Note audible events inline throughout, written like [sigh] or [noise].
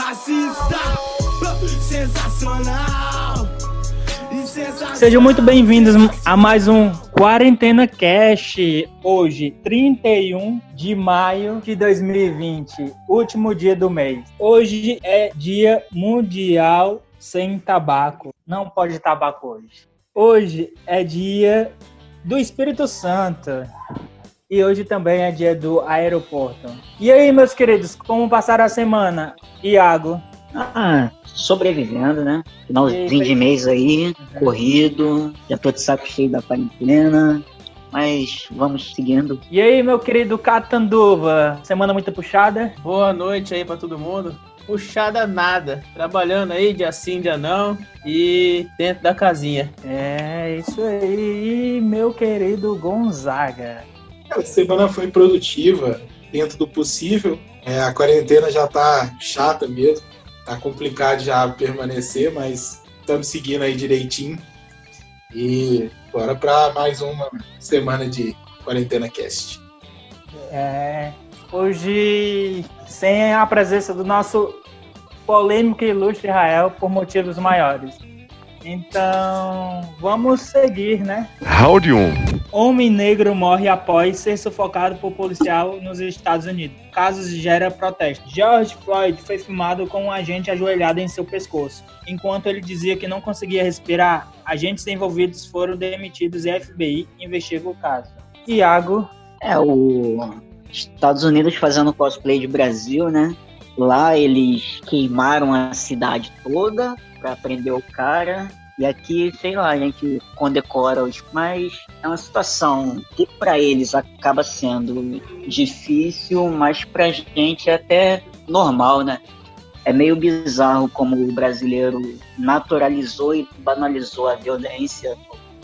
Ah, Sensacional. Sejam muito bem-vindos a mais um Quarentena Cast. Hoje, 31 de maio de 2020, último dia do mês. Hoje é Dia Mundial Sem Tabaco. Não pode tabaco hoje. Hoje é dia do Espírito Santo. E hoje também é dia do aeroporto. E aí, meus queridos, como passaram a semana? Iago, Ah, sobrevivendo, né? Finalzinho de mês aí, corrido, já tô de saco cheio da quarentena, mas vamos seguindo. E aí, meu querido Catanduva? Semana muito puxada? Boa noite aí pra todo mundo. Puxada nada. Trabalhando aí, dia sim, dia não. E dentro da casinha. É, isso aí, E meu querido Gonzaga. A semana foi produtiva, dentro do possível. É, a quarentena já tá chata mesmo. Tá complicado já permanecer, mas estamos seguindo aí direitinho. E bora para mais uma semana de Quarentena Cast. É, hoje, sem a presença do nosso polêmico e ilustre Israel, por motivos maiores. Então, vamos seguir, né? Round 1. Homem negro morre após ser sufocado por policial nos Estados Unidos. Casos gera protesto. George Floyd foi filmado com um agente ajoelhado em seu pescoço. Enquanto ele dizia que não conseguia respirar, agentes envolvidos foram demitidos e a FBI investiga o caso. Iago, É, o Estados Unidos fazendo cosplay de Brasil, né? Lá eles queimaram a cidade toda pra prender o cara. E aqui, sei lá, a gente condecora os. Mas é uma situação que pra eles acaba sendo difícil, mas pra gente é até normal, né? É meio bizarro como o brasileiro naturalizou e banalizou a violência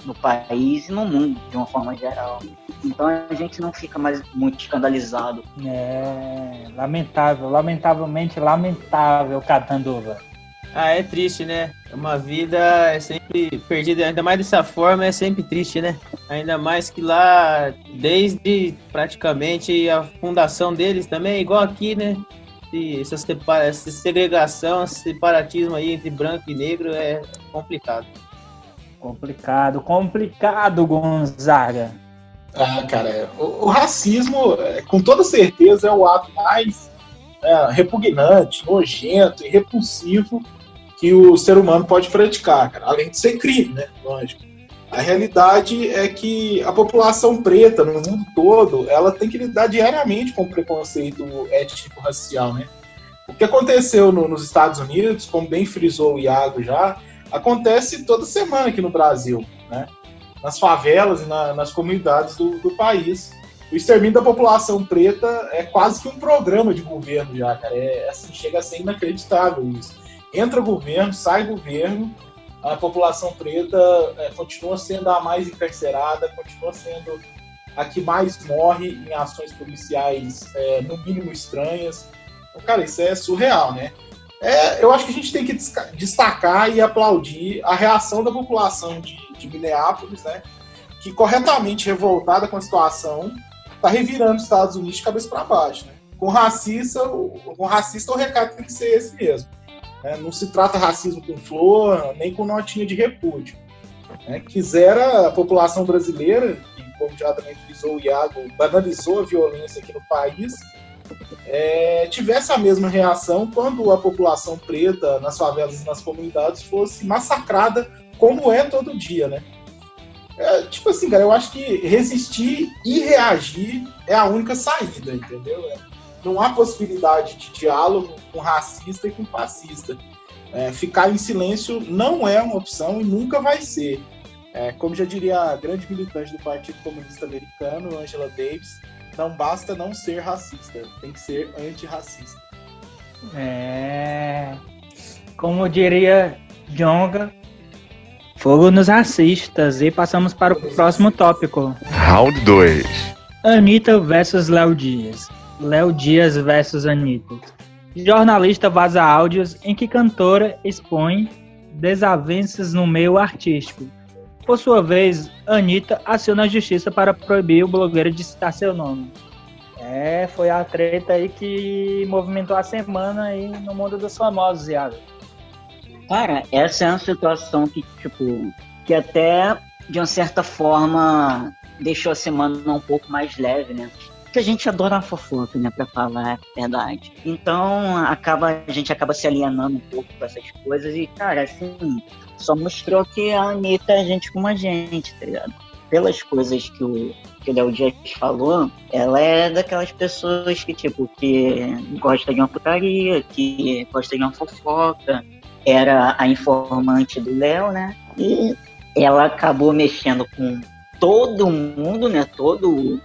no país e no mundo, de uma forma geral. Então a gente não fica mais muito escandalizado. é lamentável, lamentavelmente lamentável, Catanduva. Ah, é triste, né? Uma vida é sempre perdida, ainda mais dessa forma, é sempre triste, né? Ainda mais que lá, desde praticamente a fundação deles também, igual aqui, né? E essa, separa- essa segregação, esse separatismo aí entre branco e negro é complicado. Complicado, complicado, Gonzaga. Ah, cara, é, o, o racismo, é, com toda certeza, é o ato mais é, repugnante, nojento e repulsivo que o ser humano pode praticar, cara. Além de ser crime, né? Lógico. A realidade é que a população preta no mundo todo, ela tem que lidar diariamente com o preconceito étnico-racial, né? O que aconteceu no- nos Estados Unidos, como bem frisou o Iago já, acontece toda semana aqui no Brasil, né? Nas favelas e na- nas comunidades do, do país. O extermínio da população preta é quase que um programa de governo já, cara. É, assim, chega a ser inacreditável isso. Entra governo, sai governo, a população preta é, continua sendo a mais encarcerada, continua sendo a que mais morre em ações policiais, é, no mínimo estranhas. Então, cara, isso é surreal, né? É, eu acho que a gente tem que destacar e aplaudir a reação da população de, de Minneapolis, né? Que corretamente revoltada com a situação, está revirando os Estados Unidos de cabeça para baixo. Né? Com racista, com racista o recado tem que ser esse mesmo. Né? Não se trata racismo com flor, nem com notinha de repúdio. né? Quisera a população brasileira, e como já também frisou o Iago, banalizou a violência aqui no país, é, tivesse a mesma reação quando a população preta nas favelas e nas comunidades fosse massacrada, como é todo dia, né? É, tipo assim, cara, eu acho que resistir e reagir é a única saída, entendeu? É, não há possibilidade de diálogo com racista e com fascista. É, ficar em silêncio não é uma opção e nunca vai ser. É, como já diria a grande militante do Partido Comunista Americano, Angela Davis, não basta não ser racista, tem que ser antirracista. É. como diria Jonga, fogo nos racistas. E passamos para o próximo tópico. Round 2. Anitta versus Léo Dias. Léo Dias versus Anitta. Jornalista vaza áudios em que cantora expõe desavenças no meio artístico. Por sua vez, Anitta aciona a justiça para proibir o blogueiro de citar seu nome. É, foi a treta aí que movimentou a semana aí no mundo dos famosos, Iago. Cara, essa é uma situação que, tipo, que até de uma certa forma deixou a semana um pouco mais leve, né? Porque a gente adora a fofoca, né, pra falar a verdade. Então, acaba, a gente acaba se alienando um pouco com essas coisas e, cara, assim, só mostrou que a Anitta é gente como a gente, tá ligado? Pelas coisas que o, que o Léo Dias falou, ela é daquelas pessoas que, tipo, que gosta de uma putaria, que gosta de uma fofoca, era a informante do Léo, né? E ela acabou mexendo com todo mundo, né? Todo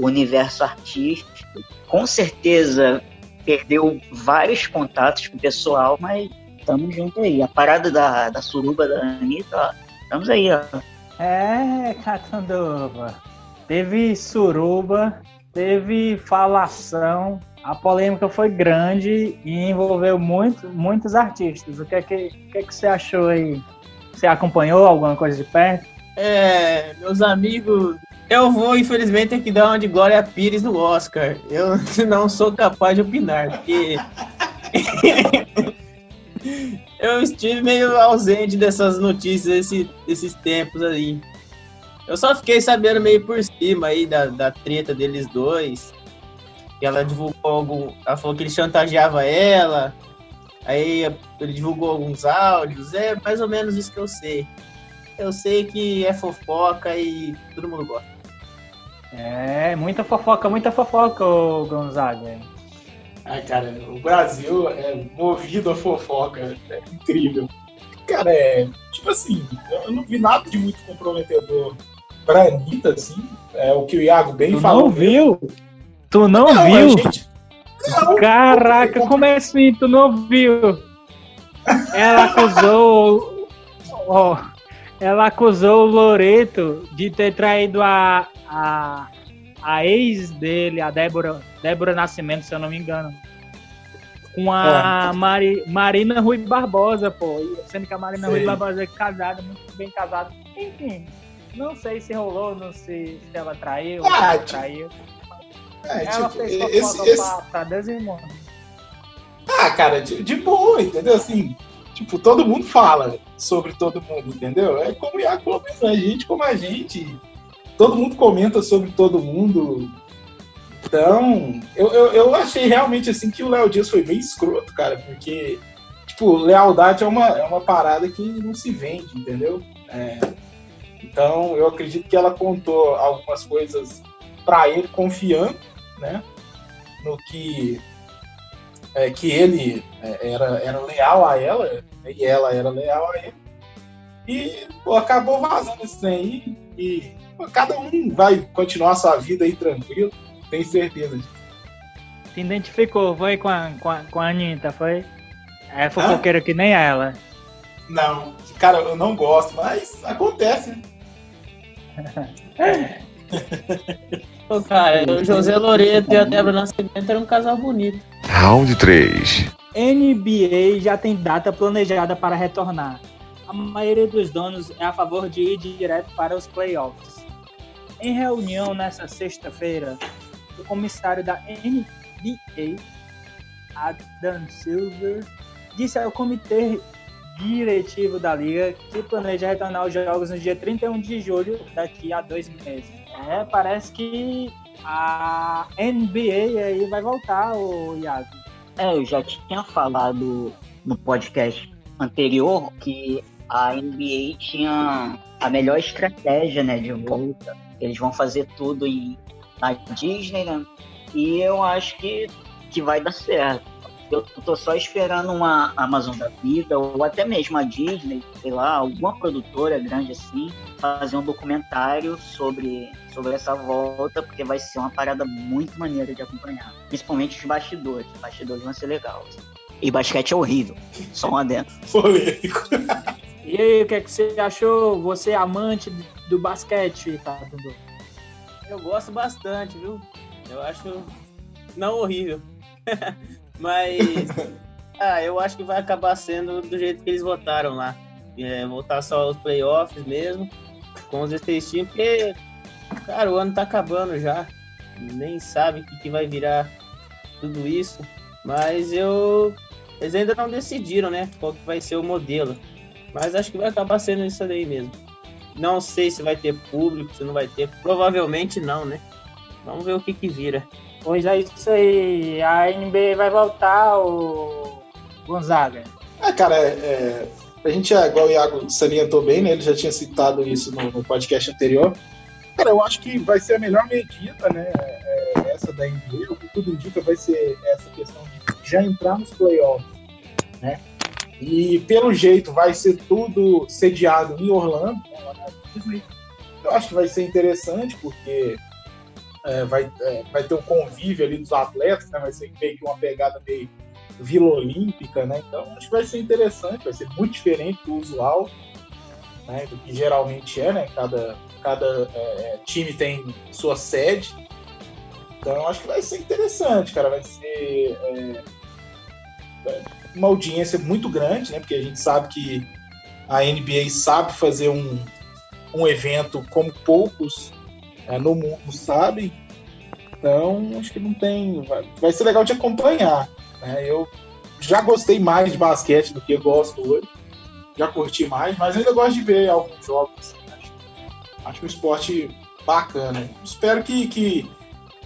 o universo artístico. Com certeza perdeu vários contatos com o pessoal, mas estamos junto aí. A parada da, da suruba da Anitta, ó, estamos aí, ó. É, Catanduva. Teve suruba, teve falação, a polêmica foi grande e envolveu muito, muitos artistas. O que é que, o que, é que você achou aí? Você acompanhou alguma coisa de perto? É, meus amigos, eu vou infelizmente ter que dar uma de Glória Pires no Oscar. Eu [laughs] não sou capaz de opinar, porque [laughs] eu estive meio ausente dessas notícias esse, esses tempos aí. Eu só fiquei sabendo meio por cima aí da, da treta deles dois que ela divulgou algum. Ela falou que ele chantageava ela. Aí ele divulgou alguns áudios. É mais ou menos isso que eu sei. Eu sei que é fofoca e todo mundo gosta. É, muita fofoca, muita fofoca, ô Gonzaga. Ai, cara, o Brasil é movido a fofoca. É incrível. Cara, é. Tipo assim, eu não vi nada de muito comprometedor pra Anitta, assim. É o que o Iago bem tu falou. Não viu? Tu não, Não, viu? gente- Não, Caraca, como é assim? Tu não viu? Ela acusou. ó, ela acusou o Loreto de ter traído a, a, a ex dele, a Débora, Débora Nascimento, se eu não me engano. Com a Mari, Marina Rui Barbosa, pô. Sendo que a Marina Sei. Rui Barbosa é casada, muito bem casada. Enfim, não sei se rolou, não sei se ela traiu, se Ah, não tipo, traiu. É, Ela tipo, fez esse, esse- pra, pra Deus e. Ah, cara, de, de boa, entendeu? Assim, tipo, todo mundo fala sobre todo mundo, entendeu? É como o Iaco falou mesmo, a gente como a gente. Todo mundo comenta sobre todo mundo. Então, eu, eu, eu achei realmente assim que o Léo Dias foi bem escroto, cara, porque, tipo, lealdade é uma, é uma parada que não se vende, entendeu? É, então, eu acredito que ela contou algumas coisas pra ele, confiando, né? No que é, que ele é, era, era leal a ela e ela era leal a ele. E pô, acabou vazando esse trem aí. E pô, cada um vai continuar sua vida aí tranquilo, tenho certeza disso. Se identificou, foi com a, com a, com a Anitta, foi? É fofoqueira que nem ela. Não, cara, eu não gosto, mas acontece. né? [laughs] Pô, cara, o José Loreto e a Débora Nascimento eram um casal bonito. Round 3. NBA já tem data planejada para retornar. A maioria dos donos é a favor de ir direto para os playoffs. Em reunião nesta sexta-feira, o comissário da NBA, Adam Silver, disse ao comitê diretivo da liga que planeja retornar os jogos no dia 31 de julho, daqui a dois meses. É, parece que a NBA aí vai voltar, o Iago. É, eu já tinha falado no podcast anterior que a NBA tinha a melhor estratégia, né, de volta. Eles vão fazer tudo em, na Disney, né? E eu acho que, que vai dar certo. Eu tô só esperando uma Amazon da vida, ou até mesmo a Disney, sei lá, alguma produtora grande assim, fazer um documentário sobre, sobre essa volta, porque vai ser uma parada muito maneira de acompanhar. Principalmente os bastidores. Os bastidores vão ser legais. E basquete é horrível. Só um adendo. [laughs] Polêmico. E aí, o que, é que você achou? Você é amante do basquete, tá, Dudu? Eu gosto bastante, viu? Eu acho não horrível. [laughs] Mas [laughs] ah, eu acho que vai acabar sendo do jeito que eles votaram lá. É, voltar só os playoffs mesmo, com os três times, porque, cara, o ano tá acabando já. Nem sabe o que, que vai virar tudo isso. Mas eu. Eles ainda não decidiram, né? Qual que vai ser o modelo. Mas acho que vai acabar sendo isso daí mesmo. Não sei se vai ter público, se não vai ter. Provavelmente não, né? Vamos ver o que que vira. Pois é isso aí. A NBA vai voltar, o Gonzaga. É, cara, é, é, a gente, é, igual o Iago salientou bem, né? Ele já tinha citado isso no, no podcast anterior. Cara, eu acho que vai ser a melhor medida, né? É, é essa da NBA. O que tudo indica vai ser essa questão de já entrar nos playoffs, né? E pelo jeito vai ser tudo sediado em Orlando, né. Eu acho que vai ser interessante, porque é, vai, é, vai ter um convívio ali dos atletas, né? Vai ser meio que uma pegada meio Vila Olímpica, né? Então acho que vai ser interessante, vai ser muito diferente do usual, né? Do que geralmente é, né? Cada, cada é, time tem sua sede. Então acho que vai ser interessante, cara. Vai ser é, uma audiência muito grande, né? Porque a gente sabe que a NBA sabe fazer um, um evento como poucos é, no mundo sabem. Então, acho que não tem. Vai, vai ser legal de acompanhar. Né? Eu já gostei mais de basquete do que gosto hoje. Já curti mais, mas ainda gosto de ver alguns jogos. Assim, acho, acho um esporte bacana. Espero que, que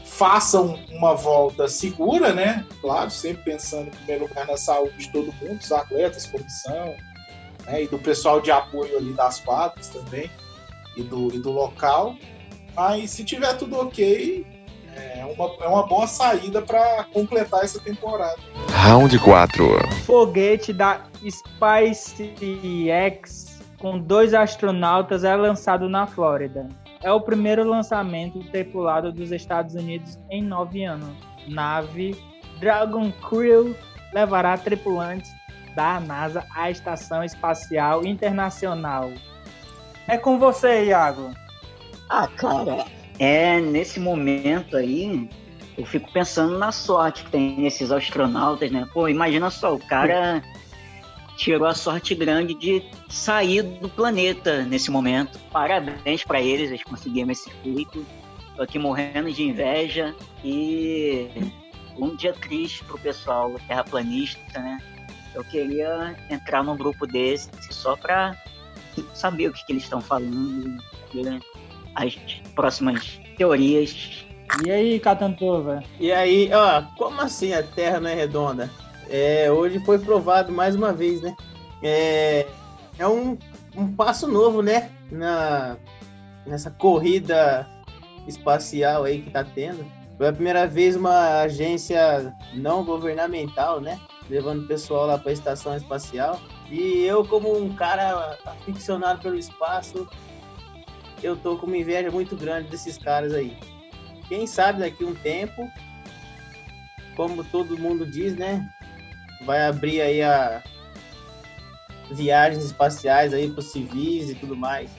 façam uma volta segura, né? Claro, sempre pensando em primeiro lugar na saúde de todo mundo, dos atletas, comissão, né? e do pessoal de apoio ali das quadras também, e do, e do local. Mas se tiver tudo ok, é uma, é uma boa saída para completar essa temporada. Round 4. Foguete da SpaceX com dois astronautas é lançado na Flórida é o primeiro lançamento tripulado dos Estados Unidos em nove anos. Nave Dragon Crew levará tripulantes da NASA à Estação Espacial Internacional. É com você, Iago. Ah, cara, é nesse momento aí, eu fico pensando na sorte que tem nesses astronautas, né? Pô, imagina só, o cara tirou a sorte grande de sair do planeta nesse momento. Parabéns para eles, eles conseguiram esse feito. Tô aqui morrendo de inveja e um dia triste pro pessoal terraplanista, né? Eu queria entrar num grupo desse só para saber o que, que eles estão falando, as próximas teorias. E aí, Catantova? E aí, ó, como assim a Terra não é redonda? É, hoje foi provado mais uma vez, né? É, é um, um passo novo, né? Na, nessa corrida espacial aí que tá tendo. Foi a primeira vez uma agência não governamental, né? Levando o pessoal lá para a estação espacial. E eu, como um cara aficionado pelo espaço, eu tô com uma inveja muito grande desses caras aí. Quem sabe daqui a um tempo, como todo mundo diz, né? vai abrir aí a viagens espaciais aí para civis e tudo mais.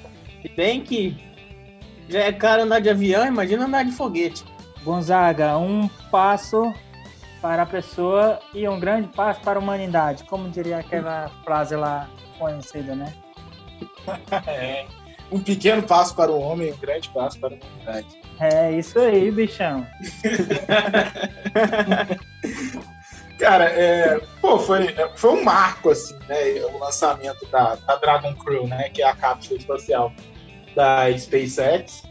Se bem que já é caro andar de avião, imagina andar de foguete. Gonzaga, um passo para a pessoa e um grande passo para a humanidade, como diria aquela frase lá conhecida, né? [laughs] [laughs] é. Um pequeno passo para o homem, um grande passo para a humanidade. É isso aí, bichão. [laughs] Cara, é, pô, foi, foi um marco, assim, né? O lançamento da, da Dragon Crew, né? Que é a cápsula espacial da SpaceX.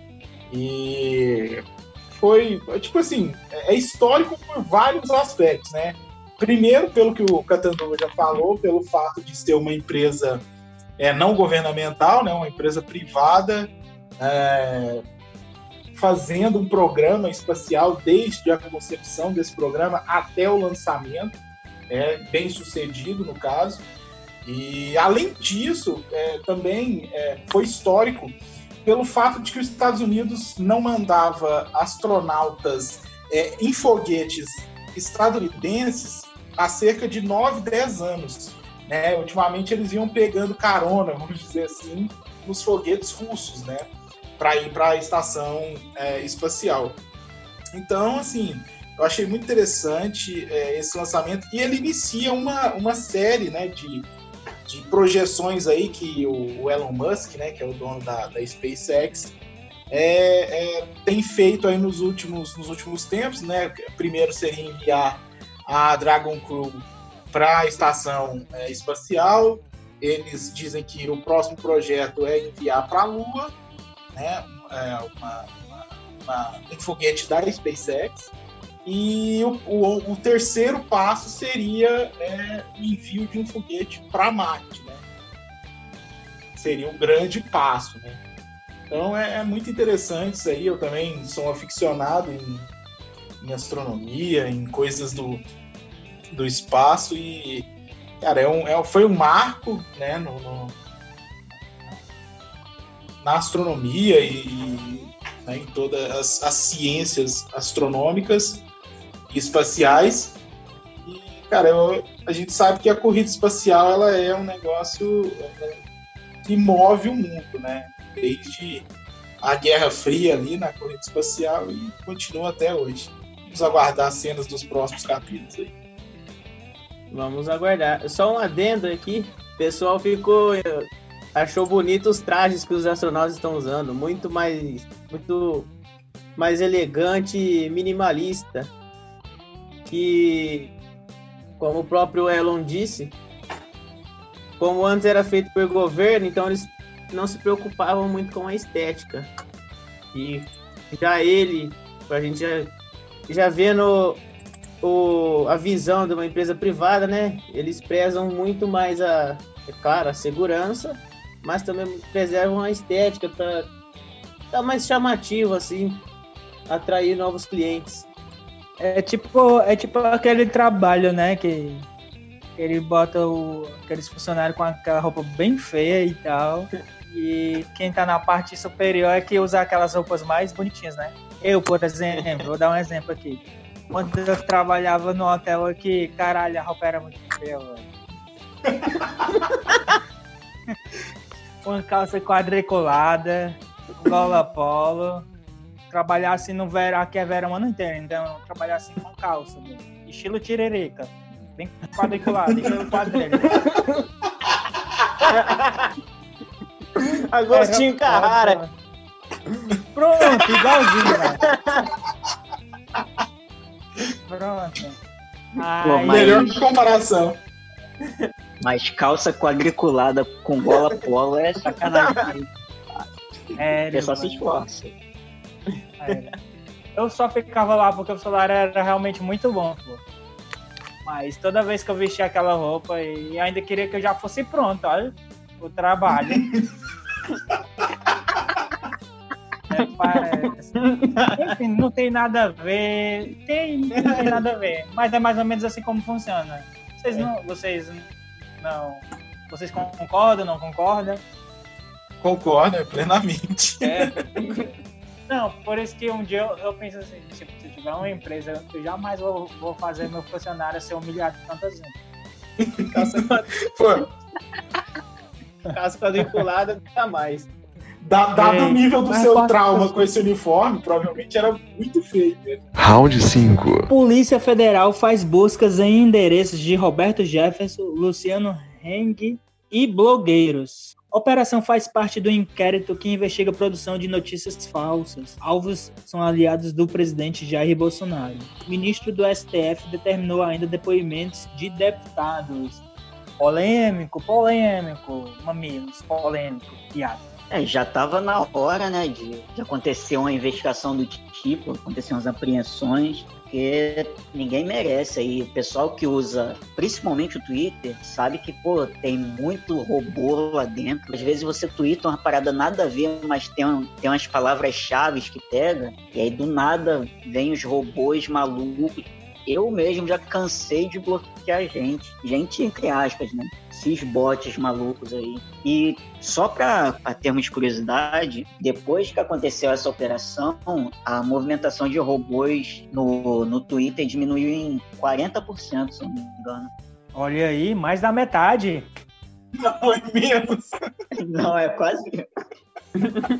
E foi, tipo assim, é histórico por vários aspectos, né? Primeiro, pelo que o Catanduva já falou, pelo fato de ser uma empresa é, não governamental, né? Uma empresa privada, é, fazendo um programa espacial desde a concepção desse programa até o lançamento, é, bem sucedido no caso. E além disso, é, também é, foi histórico pelo fato de que os Estados Unidos não mandava astronautas é, em foguetes estadunidenses há cerca de 9, 10 anos. Né? Ultimamente eles iam pegando carona, vamos dizer assim, nos foguetes russos, né? Para ir para a estação é, espacial. Então, assim, eu achei muito interessante é, esse lançamento e ele inicia uma, uma série, né, de, de projeções aí que o, o Elon Musk, né, que é o dono da, da SpaceX, é, é, tem feito aí nos últimos, nos últimos tempos, né? Primeiro seria enviar a Dragon Crew para a estação é, espacial. Eles dizem que o próximo projeto é enviar para a Lua, né? É uma, uma, uma, um foguete da SpaceX. E o, o, o terceiro passo seria é, o envio de um foguete para Marte, né? Seria um grande passo, né? Então é, é, muito interessante isso aí. Eu também sou aficionado em, em astronomia, em coisas do, do espaço e, cara, é um, é, foi um marco, né, no, no na astronomia e né, em todas as, as, ciências astronômicas e espaciais. E, cara, eu, a gente sabe que a corrida espacial ela é um negócio que move o mundo, né? desde a Guerra Fria ali na corrida espacial e continua até hoje. Vamos aguardar as cenas dos próximos capítulos aí. Vamos aguardar. Só um adendo aqui. O pessoal ficou. Achou bonito os trajes que os astronautas estão usando. Muito mais. Muito mais elegante e minimalista. Que. Como o próprio Elon disse. Como antes era feito por governo, então eles não se preocupavam muito com a estética. E já ele, a gente já, já vendo o, a visão de uma empresa privada, né? Eles prezam muito mais a, é claro, a segurança, mas também preservam a estética para tá mais chamativo, assim, atrair novos clientes. É tipo, é tipo aquele trabalho, né? Que ele bota o, aqueles funcionários com aquela roupa bem feia e tal. E quem tá na parte superior é que usa aquelas roupas mais bonitinhas, né? Eu, por exemplo, vou dar um exemplo aqui. Quando eu trabalhava no hotel aqui, caralho, a roupa era muito feia, velho. [laughs] Uma calça quadriculada, gola polo. Trabalhar assim no verão, aqui é verão ano inteiro, então trabalhar assim com calça, velho. estilo tiririca. Bem quadriculado, estilo quadrilha. [laughs] Agostinho Carrara. Pronto, igualzinho, velho. [laughs] Pronto. Ai, melhor comparação. Mas calça quadriculada com gola polo é sacanagem. É, é só se esforça. É. Eu só ficava lá porque o salário era realmente muito bom, pô. Mas toda vez que eu vestia aquela roupa, e ainda queria que eu já fosse pronto, olha o trabalho. [laughs] Enfim, não tem nada a ver. Tem, não tem nada a ver. Mas é mais ou menos assim como funciona. Vocês não. Vocês não. Vocês concordam, não concordam? Concordo, plenamente. É. Não, por isso que um dia eu, eu penso assim, tipo, se tiver uma empresa, eu jamais vou, vou fazer meu funcionário ser humilhado tantas vezes. Pô, Casa quadriculada, nunca mais. Dado o nível do seu trauma com esse uniforme, provavelmente era muito feio mesmo. Round 5. Polícia Federal faz buscas em endereços de Roberto Jefferson, Luciano Heng e blogueiros. A operação faz parte do inquérito que investiga a produção de notícias falsas. Alvos são aliados do presidente Jair Bolsonaro. O ministro do STF determinou ainda depoimentos de deputados polêmico, polêmico, mamilos, polêmico, piada. É, já estava na hora, né, de, de, acontecer uma investigação do tipo, acontecer umas apreensões, porque ninguém merece aí. O pessoal que usa, principalmente o Twitter, sabe que, pô, tem muito robô lá dentro. Às vezes você twitta uma parada nada a ver, mas tem, tem umas palavras-chave que pega, e aí do nada vem os robôs malucos eu mesmo já cansei de bloquear gente. Gente, entre aspas, né? Esses bots malucos aí. E só para termos de curiosidade, depois que aconteceu essa operação, a movimentação de robôs no, no Twitter diminuiu em 40%, se eu não me engano. Olha aí, mais da metade. Não, é menos. Não, é quase.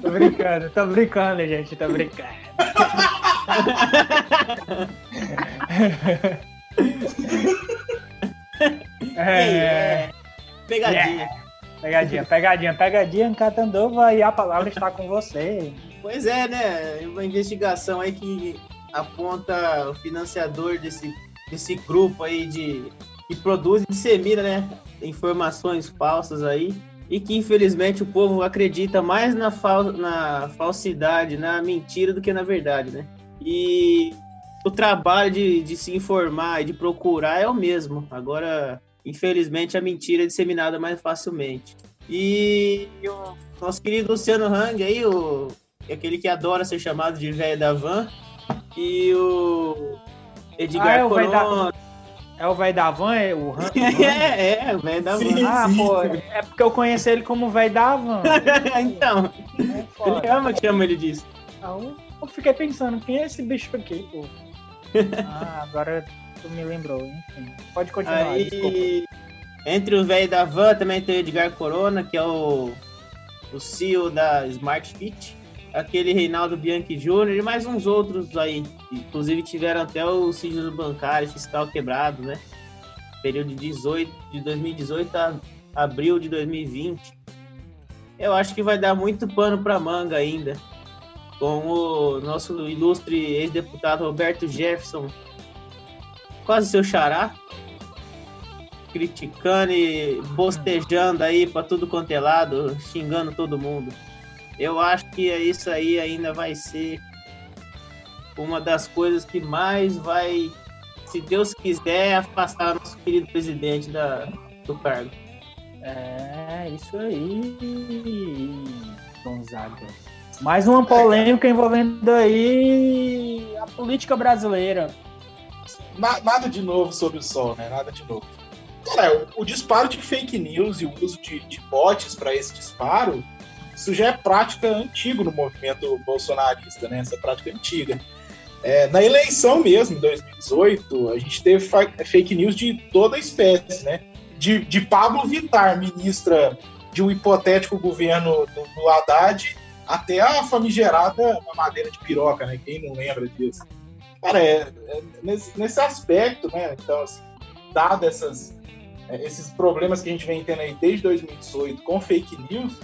Tô brincando, tô brincando, gente, tô brincando. é, Pegadinha. pegadinha, pegadinha, pegadinha, Catandova e a palavra está com você. Pois é, né? Uma investigação aí que aponta o financiador desse, desse grupo aí de que produz e dissemina, né? Informações falsas aí. E que infelizmente o povo acredita mais na, fal na falsidade, na mentira do que na verdade, né? E o trabalho de, de se informar e de procurar é o mesmo. Agora, infelizmente, a mentira é disseminada mais facilmente. E o nosso querido Luciano Hang aí, o, aquele que adora ser chamado de velho da van, e o Edgar Ah, é Corona. É o velho da van, é o Han? [laughs] É, é, o velho da Sim. van. Ah, pô, é porque eu conheço ele como velho da van. [laughs] então, É ele ama que chama ele disso. Então, eu fiquei pensando, quem é esse bicho aqui, pô? [laughs] Ah, agora tu me lembrou, enfim. Pode continuar, desculpa. Aí, entre os velhos da van também tem o Edgar Corona, que é o, o CEO da Smart Fit, aquele Reinaldo Bianchi Jr. e mais uns outros aí. Inclusive tiveram até o sigilo bancário fiscal quebrado, né? Período de 18, de 2018 a abril de 2020. Eu acho que vai dar muito pano para manga ainda. Com o nosso ilustre ex-deputado Roberto Jefferson, quase seu xará, criticando e bostejando aí para tudo quanto é lado, xingando todo mundo. Eu acho que isso aí ainda vai ser uma das coisas que mais vai, se Deus quiser, afastar nosso querido presidente da, do cargo. É, isso aí, Gonzaga. Mais uma polêmica envolvendo aí a política brasileira. Na- nada de novo sobre o sol, né? Nada de novo. Cara, o, o disparo de fake news e o uso de, de bots para esse disparo, isso já é prática antiga no movimento bolsonarista, né? Essa prática antiga. É, na eleição mesmo, em 2018, a gente teve fa- fake news de toda espécie, né? De, de Pablo Vittar, ministra de um hipotético governo do, do Haddad, até a famigerada mamadeira de piroca, né? Quem não lembra disso? Cara, é, é nesse, nesse aspecto, né? Então, assim, dado essas, é, esses problemas que a gente vem tendo aí desde 2018 com fake news,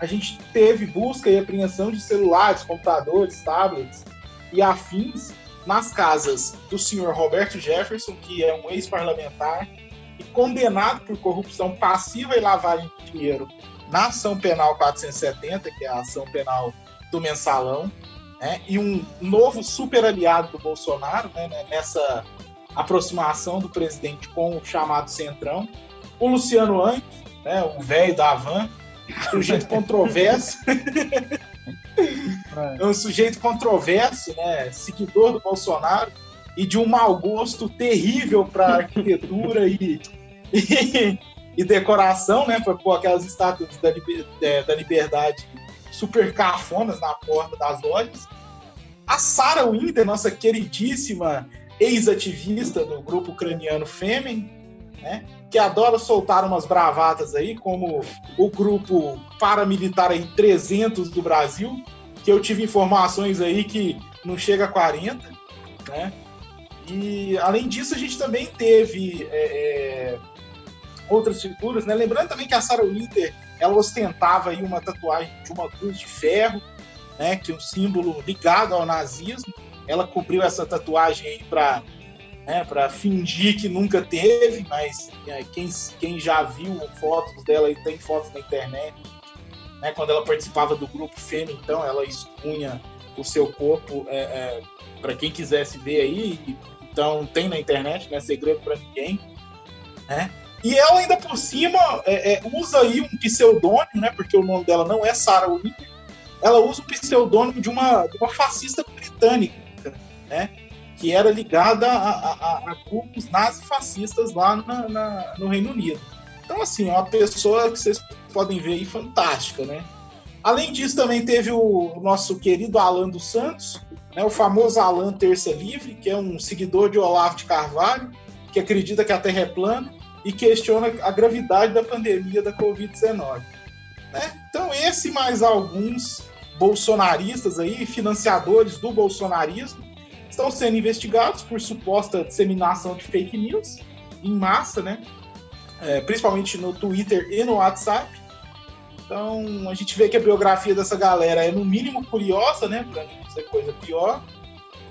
a gente teve busca e apreensão de celulares, computadores, tablets e afins nas casas do senhor Roberto Jefferson, que é um ex-parlamentar e condenado por corrupção passiva e lavagem de dinheiro na ação penal 470, que é a ação penal do mensalão, né? e um novo super aliado do Bolsonaro né? nessa aproximação do presidente com o chamado Centrão, o Luciano Anke, né? o velho da Havan, sujeito controverso, é um sujeito controverso, né? seguidor do Bolsonaro e de um mau gosto terrível para arquitetura e, e, e decoração, né? Para pôr aquelas estátuas da, liber- é, da liberdade super cafonas na porta das lojas. A Sarah Winter, nossa queridíssima ex-ativista do grupo ucraniano Fêmen, né? Que adora soltar umas bravatas aí, como o grupo paramilitar aí 300 do Brasil, que eu tive informações aí que não chega a 40, né? E além disso, a gente também teve é, é, outras figuras, né? Lembrando também que a Sarah Winter ela ostentava aí uma tatuagem de uma cruz de ferro, né? Que é um símbolo ligado ao nazismo. Ela cobriu essa tatuagem para né, para fingir que nunca teve, mas é, quem, quem já viu fotos dela e tem fotos na internet, né, quando ela participava do grupo Fêmea, então ela expunha o seu corpo é, é, para quem quisesse ver aí, então tem na internet, não é segredo para ninguém, né? E ela ainda por cima é, é, usa aí um pseudônimo, né? Porque o nome dela não é Sarah Winter. Ela usa o pseudônimo de uma, de uma fascista britânica, né? Que era ligada a, a, a grupos nazifascistas lá na, na, no Reino Unido. Então, assim, é uma pessoa que vocês podem ver aí fantástica, né? Além disso, também teve o nosso querido Alan dos Santos, né, o famoso Alan Terça Livre, que é um seguidor de Olavo de Carvalho, que acredita que a Terra é plana e questiona a gravidade da pandemia da Covid-19. Né? Então, esse mais alguns bolsonaristas aí, financiadores do bolsonarismo, estão sendo investigados por suposta disseminação de fake news em massa, né? É, principalmente no Twitter e no WhatsApp. Então, a gente vê que a biografia dessa galera é, no mínimo, curiosa, né? Para não dizer coisa pior.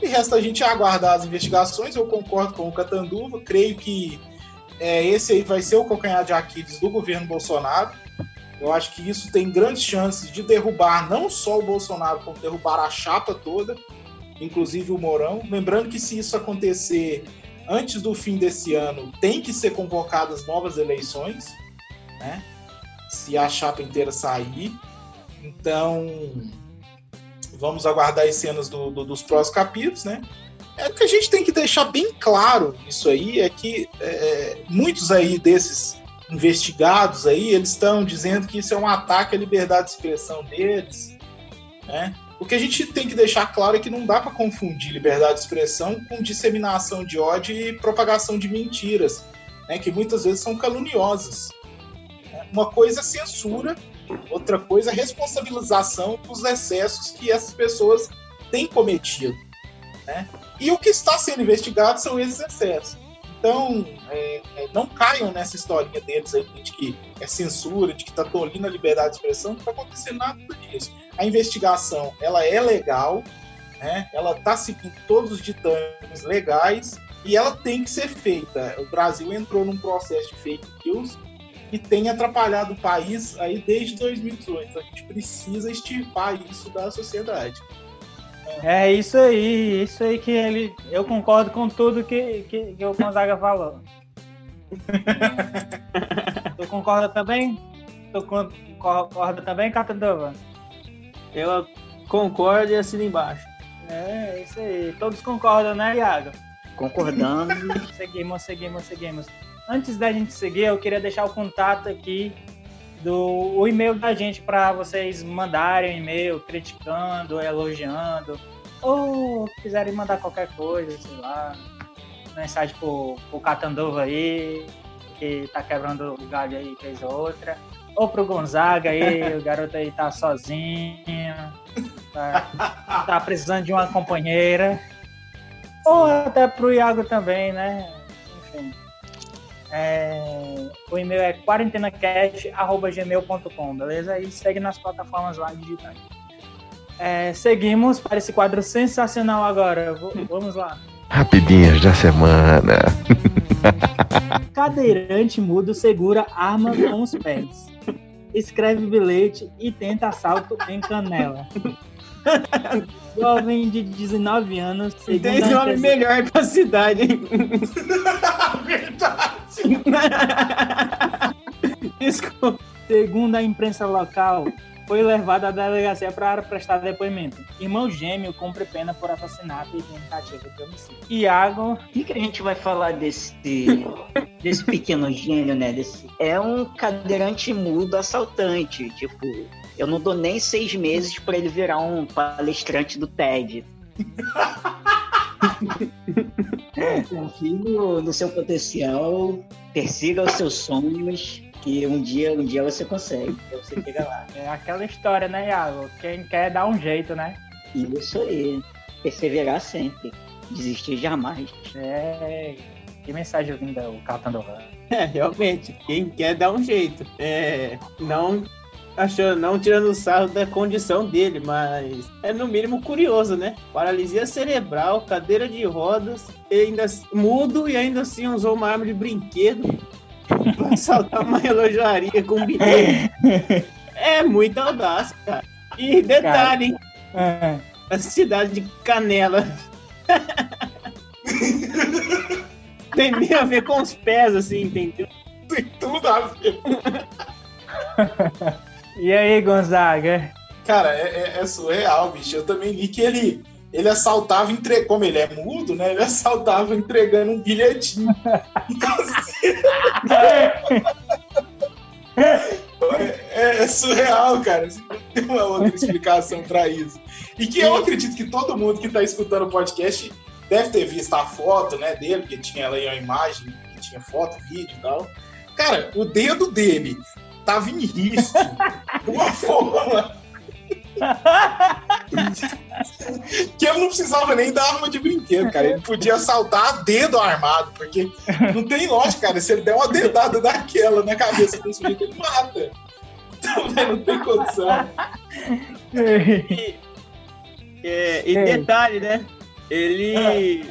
E resta a gente aguardar as investigações. Eu concordo com o Catanduva. Creio que é, esse aí vai ser o calcanhar de Aquiles do governo Bolsonaro. Eu acho que isso tem grandes chances de derrubar não só o Bolsonaro, como derrubar a chapa toda, inclusive o Mourão. Lembrando que se isso acontecer antes do fim desse ano, tem que ser convocadas novas eleições, né? se a chapa inteira sair. Então, vamos aguardar as cenas do, do, dos próximos capítulos, né? É o que a gente tem que deixar bem claro isso aí é que é, muitos aí desses investigados aí eles estão dizendo que isso é um ataque à liberdade de expressão deles, né? O que a gente tem que deixar claro é que não dá para confundir liberdade de expressão com disseminação de ódio e propagação de mentiras, né? Que muitas vezes são caluniosas. Uma coisa é censura, outra coisa é responsabilização dos excessos que essas pessoas têm cometido. Né? E o que está sendo investigado são esses excessos. Então, é, não caiam nessa historinha deles aí de que é censura, de que está tolindo a liberdade de expressão, não está acontecendo nada disso. A investigação, ela é legal, né? ela está seguindo todos os ditames legais e ela tem que ser feita. O Brasil entrou num processo de fake news e tem atrapalhado o país aí desde 2018. A gente precisa extirpar isso da sociedade. É isso aí, isso aí que ele. Eu concordo com tudo que, que, que o Gonzaga falou. [laughs] tu concorda também? Tu concorda também, Catandova? Eu concordo e assino embaixo. É, isso aí. Todos concordam, né, Iago? Concordando. [laughs] seguimos, seguimos, seguimos. Antes da gente seguir, eu queria deixar o contato aqui do o e-mail da gente para vocês mandarem um e-mail criticando, elogiando, ou quiserem mandar qualquer coisa, sei lá, mensagem pro, pro Catandova aí, que tá quebrando o galho aí, fez outra, ou pro Gonzaga aí, [laughs] o garoto aí tá sozinho, tá, tá precisando de uma companheira, ou até pro Iago também, né? Enfim. É, o e-mail é quarentenacast.gmail.com, beleza? E segue nas plataformas lá digitais. É, seguimos para esse quadro sensacional agora. V vamos lá. Rapidinhas da semana. [laughs] Cadeirante mudo segura arma com os pés. Escreve bilhete e tenta assalto em canela. Jovem de 19 anos. Tem nome melhor pra cidade, hein? [laughs] Verdade. [laughs] Desculpa. Segundo a imprensa local, foi levado à delegacia para prestar depoimento. Irmão gêmeo cumpre pena por assassinato e tentativa de homicídio. Iago. O que, que a gente vai falar desse, desse pequeno gênio, né? Desse... É um cadeirante mudo assaltante. Tipo, eu não dou nem seis meses para ele virar um palestrante do TED. Confie no, no seu potencial, persiga os seus sonhos, que um dia, um dia você consegue, você chega lá. É aquela história, né, Iago? Quem quer dar um jeito, né? Isso aí. Perseverar sempre. Desistir jamais. É. Que mensagem vinda o Catando É, realmente. Quem quer dar um jeito. É. Não achando, não tirando sarro da condição dele, mas é no mínimo curioso, né? Paralisia cerebral, cadeira de rodas, ainda mudo e ainda assim usou uma arma de brinquedo [laughs] pra assaltar uma relojaria com bilhete. É muita audácia, cara. E detalhe, hein? É. A cidade de Canela. [laughs] Tem meio a ver com os pés, assim, entendeu? Tem tudo a ver. [laughs] E aí, Gonzaga? Cara, é, é, é surreal, bicho. Eu também li que ele ele assaltava, entre... como ele é mudo, né? Ele assaltava entregando um bilhetinho. [laughs] é, é, surreal, cara. Tem uma outra explicação para isso. E que eu acredito que todo mundo que está escutando o podcast deve ter visto a foto né, dele, porque tinha ali uma imagem, tinha foto, vídeo e tal. Cara, o dedo dele tava em risco [laughs] uma forma que ele não precisava nem da arma de brinquedo, cara. Ele podia assaltar dedo armado, porque não tem lógica, cara. Se ele der uma dedada daquela na cabeça do sujeito, ele mata. Então, não tem condição. E, [laughs] é, e detalhe, né? Ele.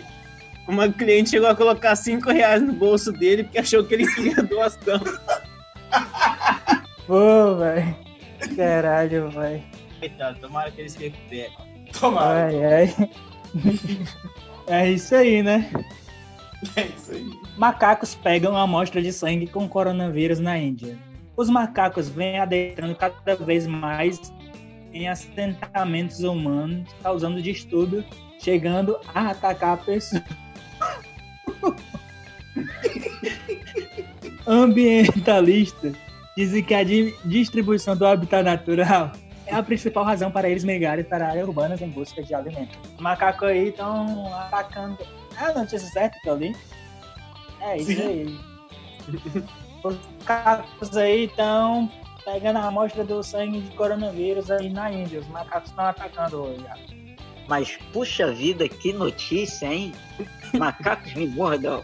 Uma cliente chegou a colocar 5 reais no bolso dele porque achou que ele queria doação. [laughs] Pô, velho. Caralho, velho. Coitado, tomara que eles se recuperem. Tomara. Ai, ai. [laughs] É isso aí, né? É isso aí. Macacos pegam amostra de sangue com coronavírus na Índia. Os macacos vêm adentrando cada vez mais em assentamentos humanos, causando distúrbio, chegando a atacar pessoas. [laughs] Ambientalistas dizem que a di- distribuição do habitat natural é a principal razão para eles migrarem para áreas urbanas em busca de alimento. Os macacos aí estão atacando. É a notícia certa que eu li? É isso Sim. aí. Os macacos aí estão pegando a amostra do sangue de coronavírus aí na Índia. Os macacos estão atacando hoje. Mas, puxa vida, que notícia, hein? Macacos me mordam.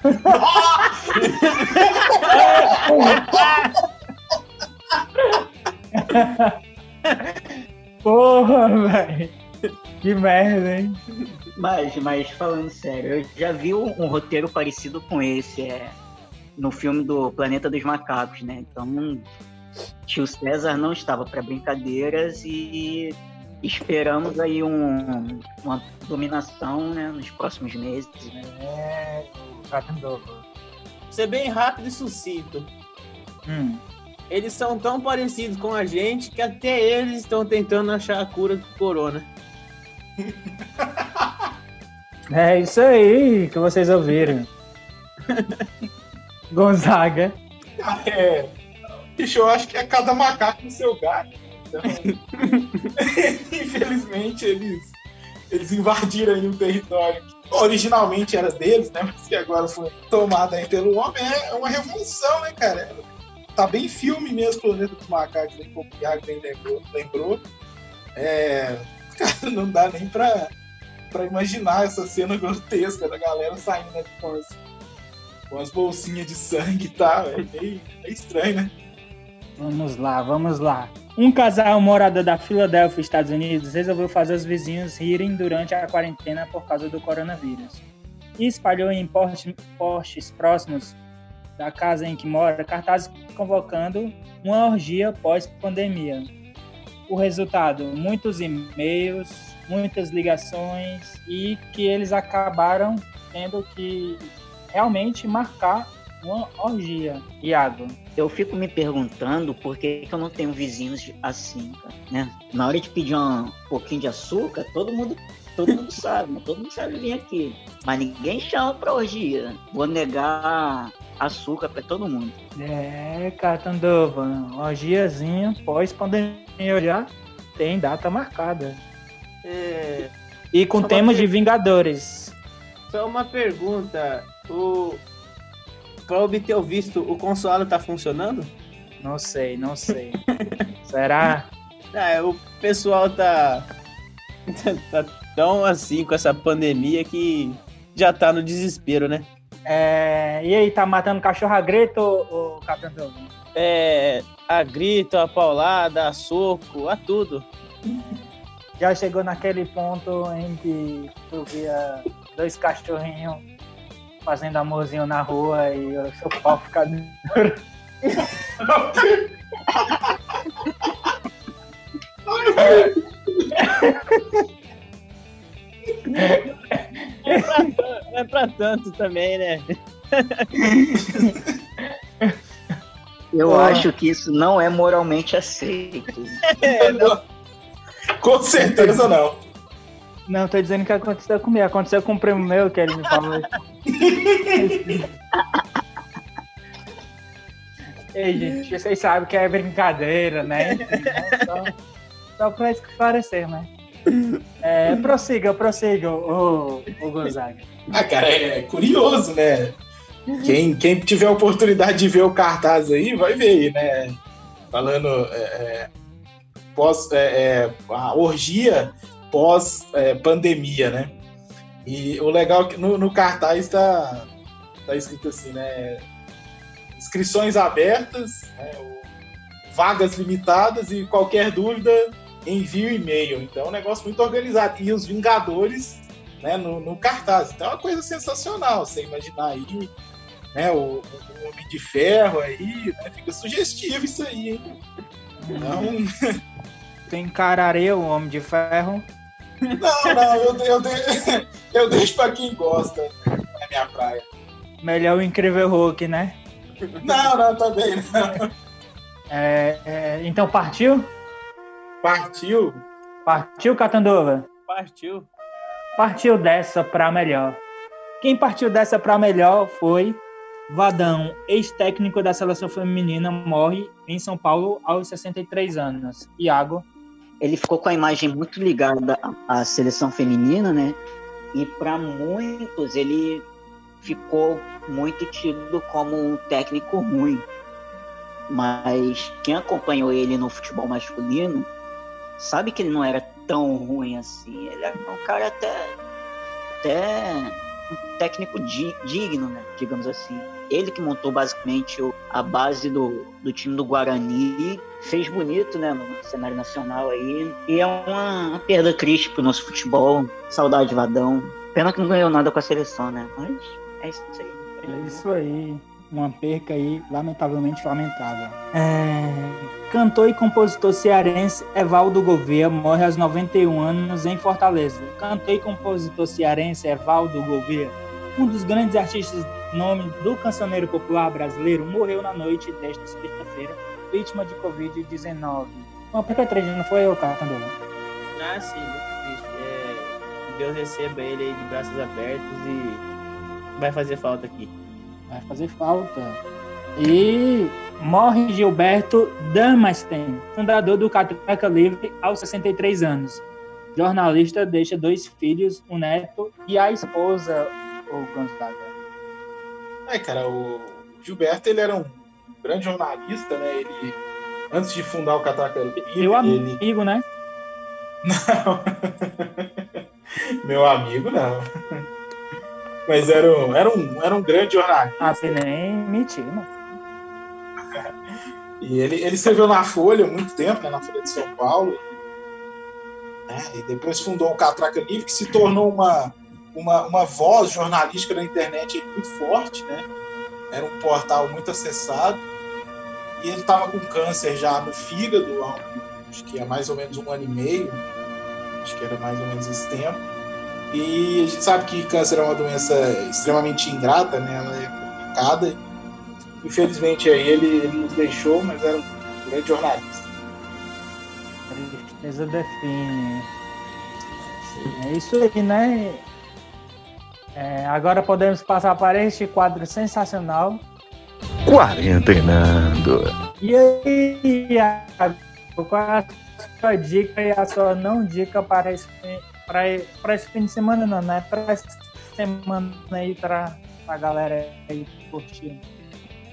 [laughs] Porra, velho. Que merda, hein? Mas, mas falando sério, eu já vi um, um roteiro parecido com esse, é, no filme do Planeta dos Macacos, né? Então, tio César não estava para brincadeiras e esperamos aí um, uma dominação né, nos próximos meses. Né? É. Catandova. Ser bem rápido e sucinto. Hum. Eles são tão parecidos com a gente que até eles estão tentando achar a cura do corona. [laughs] É isso aí que vocês ouviram. [laughs] Gonzaga. É. Bicho, eu acho que é cada macaco no seu gato. Então, [laughs] infelizmente, eles, eles invadiram aí um território que originalmente era deles, né? Mas que agora foi tomado aí pelo homem. É uma revolução, né, cara? Tá bem filme mesmo, Planeta dos Macacos, aí, como o Thiago bem lembrou. lembrou. É, cara, não dá nem pra, pra imaginar essa cena grotesca da galera saindo né, com as, com as bolsinhas de sangue e tal. É meio, meio estranho, né? Vamos lá, vamos lá. Um casal morador da Filadélfia, Estados Unidos, resolveu fazer os vizinhos rirem durante a quarentena por causa do coronavírus. E espalhou em postes, próximos da casa em que mora cartazes convocando uma orgia pós-pandemia. O resultado: muitos e-mails, muitas ligações e que eles acabaram tendo que realmente marcar uma orgia. Iago, Eu fico me perguntando por que, que eu não tenho vizinhos assim, cara, né? Na hora de pedir um pouquinho de açúcar, todo mundo, todo mundo [laughs] sabe, né? todo mundo sabe vir aqui. Mas ninguém chama pra orgia. Vou negar açúcar pra todo mundo. É, Catandova, orgiazinha pós-pandemia já tem data marcada. É, E com Só temas uma de Vingadores. só uma pergunta. O... Pra obter o visto, o consulado tá funcionando? Não sei, não sei. [laughs] Será? Ah, é, o pessoal tá, [laughs] tá tão assim com essa pandemia que já tá no desespero, né? É, e aí, tá matando cachorro a grito, ô, ô Catandova? É, a grito, a paulada, a soco, a tudo. Já chegou naquele ponto em que tu via dois cachorrinhos fazendo amorzinho na rua e o seu pau fica duro. Não é pra tanto também, né? Eu Pô. acho que isso não é moralmente aceito. [laughs] É, não, Com certeza não. Não, tô dizendo que aconteceu comigo. Aconteceu com um primo meu que ele me falou. [laughs] Ei, gente, vocês sabem que é brincadeira, né? Só, só pra esclarecer, né? É, prossiga, prossiga, ô, ô Gonzaga. Ah, cara, é curioso, né? Quem, quem tiver a oportunidade de ver o cartaz aí, vai ver aí, né? Falando é, é, pós é, é, a orgia pós é, né? E o legal é que no, no cartaz está tá escrito assim, né? Inscrições abertas, né? vagas limitadas e qualquer dúvida envie e-mail. Então é um negócio muito organizado. E os Vingadores né, no, no cartaz. Então é uma coisa sensacional você imaginar aí né, o, o Homem de Ferro aí, né, fica sugestivo isso aí, hein? Então... [laughs] Tu encararia o Homem de Ferro? Não, não, eu, eu, [laughs] eu deixo pra quem gosta, é minha praia. Melhor o Incrível Hulk, né? Não, não, também não. É, é, então partiu? Partiu? Partiu, Catanduva? Partiu. Partiu dessa pra melhor. Quem partiu dessa pra melhor foi Vadão, ex-técnico da seleção feminina, morre em São Paulo aos 63 anos. Iago. Ele ficou com a imagem muito ligada à seleção feminina, né? E para muitos ele ficou muito tido como um técnico ruim. Mas quem acompanhou ele no futebol masculino sabe que ele não era tão ruim assim. Ele era um cara até, até um técnico digno, né? Digamos assim. Ele que montou basicamente a base do, do time do Guarani, fez bonito, né, no cenário nacional aí. E é uma, perda triste pro nosso futebol. Saudade, Vadão. Pena que não ganhou nada com a seleção, né? Mas é isso aí. É isso aí. Uma perca aí, lamentavelmente lamentável. É... Cantor e compositor cearense Evaldo Gouveia morre aos 91 anos em Fortaleza. Cantor e compositor cearense Evaldo Gouveia, um dos grandes artistas nome do cancioneiro popular brasileiro, morreu na noite desta sexta-feira, vítima de Covid-19. Uma triste, não foi eu, Catandolo? Ah, sim, muito triste. É... Deus receba ele aí de braços abertos e vai fazer falta aqui. Vai fazer falta. E morre Gilberto Damastem, fundador do Catraca Livre, aos 63 anos. Jornalista deixa dois filhos, um neto e a esposa, o Gonzaga. É, cara, o Gilberto ele era um grande jornalista, né? Ele, antes de fundar o Catraca Livre, Meu amigo, ele... né? Não. [laughs] Meu amigo, não. Mas era um, era um, era um grande jornalista. Ah, você nem mentir, mano. E ele, ele escreveu na Folha há muito tempo, né, na Folha de São Paulo. Né, e depois fundou o Catraca Livre, que se tornou uma, uma, uma voz jornalística na internet muito forte. Né? Era um portal muito acessado. E ele estava com câncer já no fígado, acho que há mais ou menos um ano e meio. Acho que era mais ou menos esse tempo. E a gente sabe que câncer é uma doença extremamente ingrata, né? Ela é complicada. Infelizmente aí ele, ele nos deixou, mas era um grande jornalista. Tristeza define. É isso aí, né? É, agora podemos passar para este quadro sensacional. Quarentenando. E aí, Iago, qual é a sua dica e a sua não dica para esse, para, para esse fim de semana, não, né? Para essa semana aí, para a galera aí curtir.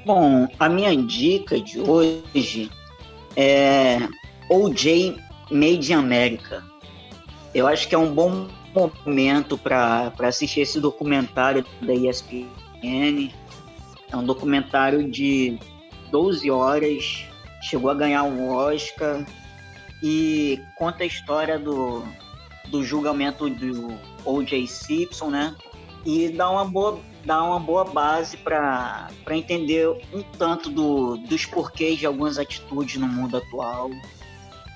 Bom, a minha dica de hoje é OJ Made in America. Eu acho que é um bom momento para assistir esse documentário da ESPN. É um documentário de 12 horas, chegou a ganhar um Oscar e conta a história do, do julgamento do O.J. Simpson, né? E dá uma boa, dá uma boa base para entender um tanto do, dos porquês de algumas atitudes no mundo atual.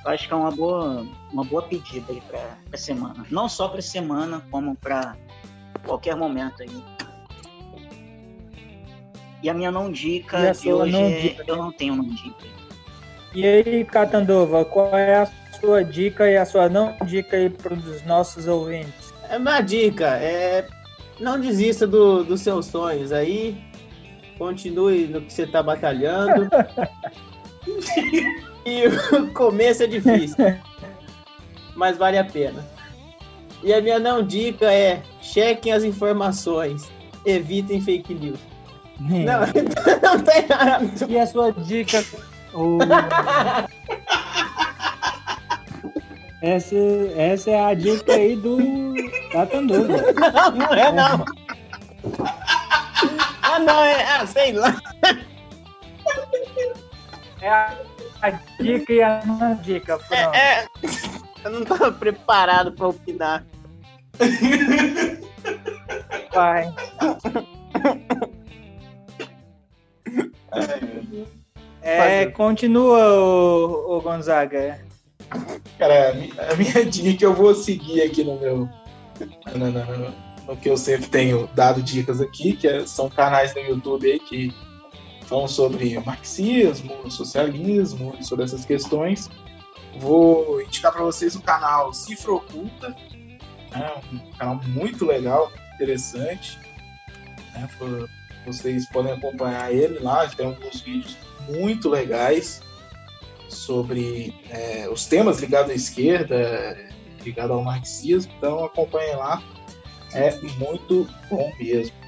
Eu acho que é uma boa, uma boa pedida aí para a semana. Não só para semana, como para qualquer momento aí. E a minha não dica de hoje não é, dica? eu não tenho não dica. E aí, Catandova, qual é a sua dica e a sua não dica aí para os nossos ouvintes? É uma dica, é não desista do, dos seus sonhos aí, continue no que você está batalhando. [laughs] e [laughs] o começo é difícil, [laughs] mas vale a pena. E a minha não dica é chequem as informações, evitem fake news. Não, [laughs] não tem nada. E a sua dica? O- Essa, essa é a dica aí do Catanduva. Não, não é não. Ah, não, é. Ah, sei lá. É a dica e a não dica. Pronto. É, eu não tava preparado pra opinar. Vai. É, continua, o, Gonzaga. Cara, a minha [laughs] dica eu vou seguir aqui no meu. No, no- no- no que eu sempre tenho dado dicas aqui, que é- são canais no YouTube aí que falam sobre marxismo, socialismo, sobre essas questões. Vou indicar para vocês o canal Cifra Oculta, né, um canal muito legal, interessante. né, vocês podem acompanhar ele lá, tem alguns vídeos muito legais sobre é, os temas ligados à esquerda, ligado ao marxismo, então acompanhem lá, é muito bom mesmo.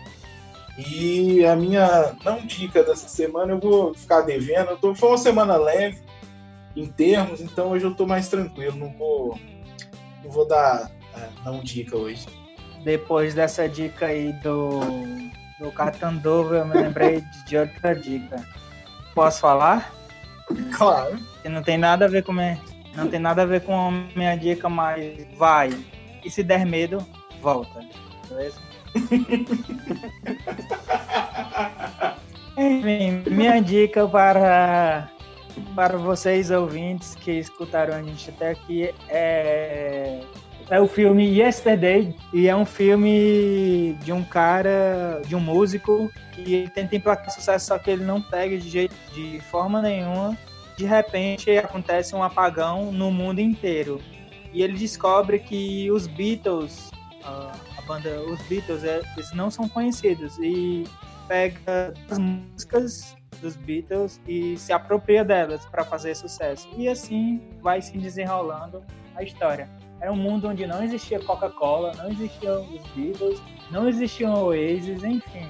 E a minha não dica dessa semana eu vou ficar devendo, eu tô, foi uma semana leve em termos, então hoje eu tô mais tranquilo, não vou, não vou dar é, não dica hoje. Depois dessa dica aí do, do Catanduva, eu me lembrei de, de outra dica. Posso falar? Claro. Que não tem nada a ver com minha, não tem nada a ver com a minha dica, mas vai. E se der medo, volta. Beleza? Enfim, minha dica para para vocês ouvintes que escutaram a gente até aqui é é o filme Yesterday e é um filme de um cara, de um músico que ele tenta emplacar sucesso, só que ele não pega de jeito, de forma nenhuma. De repente acontece um apagão no mundo inteiro e ele descobre que os Beatles, a banda, os Beatles, é, eles não são conhecidos e pega as músicas dos Beatles e se apropria delas para fazer sucesso e assim vai se desenrolando a história. Era um mundo onde não existia Coca-Cola, não existiam os Beatles, não existiam Oasis, enfim.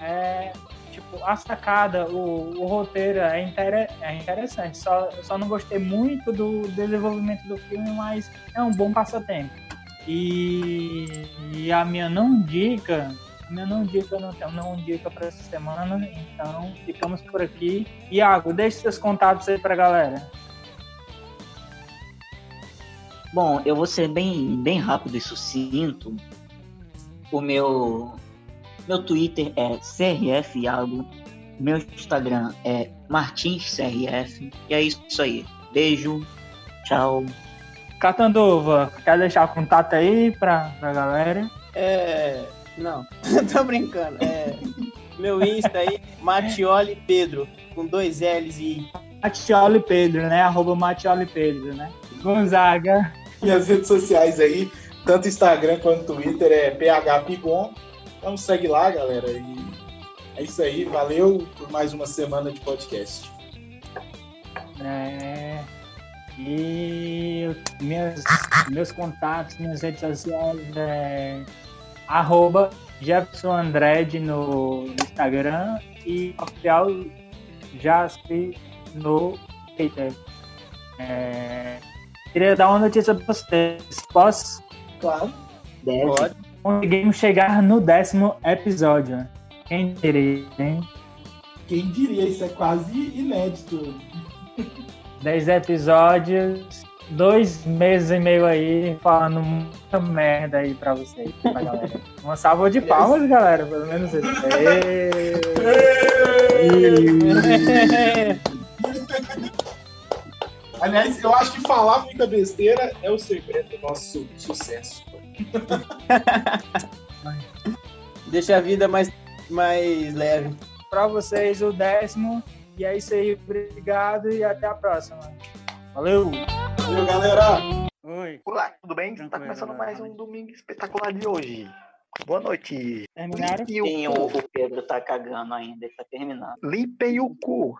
É, tipo, a sacada, o, o roteiro é, inter, é interessante. Só, só não gostei muito do desenvolvimento do filme, mas é um bom passatempo. E, e a minha não dica, a minha não dica, não tenho não dica para essa semana, então ficamos por aqui. Iago, deixe seus contatos aí pra galera. Bom, eu vou ser bem, bem rápido e sucinto. O meu, meu Twitter é CRF Iago. Meu Instagram é MartinsCRF. E é isso aí. Beijo. Tchau. Catanduva, quer deixar o contato aí pra, pra galera? É. Não, [laughs] tô brincando. É, meu Insta aí, Matioli Pedro, com dois L's e. Matioli Pedro, né? Arroba Matioli Pedro, né? Gonzaga. Minhas redes sociais aí, tanto Instagram quanto Twitter, é phpigon. Então segue lá, galera. E é isso aí. Valeu por mais uma semana de podcast. É, e meus, meus contatos, minhas redes sociais é arroba Jefferson Andrade no Instagram e oficial Jasper no Twitter. É, queria dar uma notícia para vocês. Posso? Claro. Deve. Pode. Conseguimos chegar no décimo episódio. Quem diria, hein? Quem diria, isso é quase inédito. [laughs] 10 episódios, dois meses e meio aí, falando muita merda aí pra vocês, pra galera. Uma salva de palmas, galera, pelo menos isso. Aliás, eu acho que falar muita besteira é o segredo do nosso su- sucesso. Deixa a vida mais, mais leve. Pra vocês o décimo. E é isso aí, obrigado e até a próxima. Valeu! Valeu, galera! Oi. Olá, tudo bem? Tá Tranquilo, começando galera. mais um domingo espetacular de hoje. Boa noite. Terminaram? Limpem o Sim, cu. o, o Pedro tá cagando ainda, ele tá terminando. Limpem o cu.